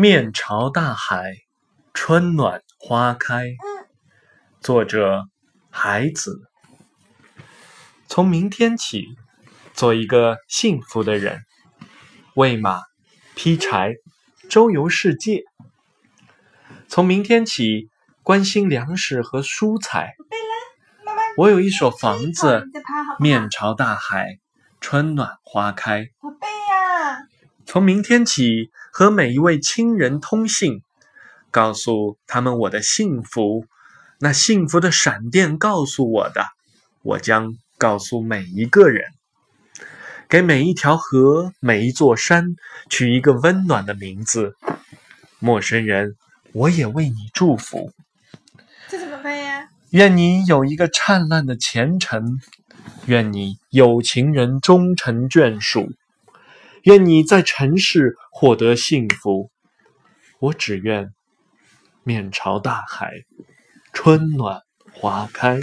面朝大海，春暖花开。作者：海子。从明天起，做一个幸福的人，喂马，劈柴，周游世界。从明天起，关心粮食和蔬菜。我有一所房子，面朝大海，春暖花开。从明天起，和每一位亲人通信，告诉他们我的幸福。那幸福的闪电告诉我的，我将告诉每一个人。给每一条河、每一座山取一个温暖的名字。陌生人，我也为你祝福。这怎么办呀？愿你有一个灿烂的前程，愿你有情人终成眷属。愿你在尘世获得幸福，我只愿面朝大海，春暖花开。